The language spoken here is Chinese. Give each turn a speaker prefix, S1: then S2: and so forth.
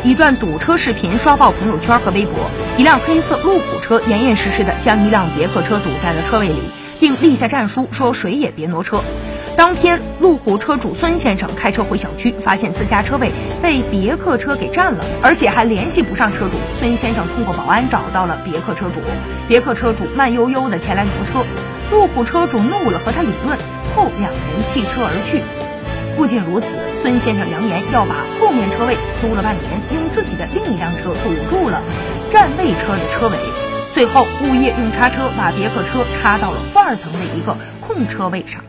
S1: 一段堵车视频刷爆朋友圈和微博。一辆黑色路虎车严严实实的将一辆别克车堵在了车位里，并立下战书说谁也别挪车。当天，路虎车主孙先生开车回小区，发现自家车位被别克车给占了，而且还联系不上车主。孙先生通过保安找到了别克车主，别克车主慢悠悠的前来挪车，路虎车主怒了，和他理论，后两人弃车而去。不仅如此，孙先生扬言要把后面车位租了半年，用自己的另一辆车堵住了占位车的车尾。最后，物业用叉车把别克车插到了负二层的一个空车位上。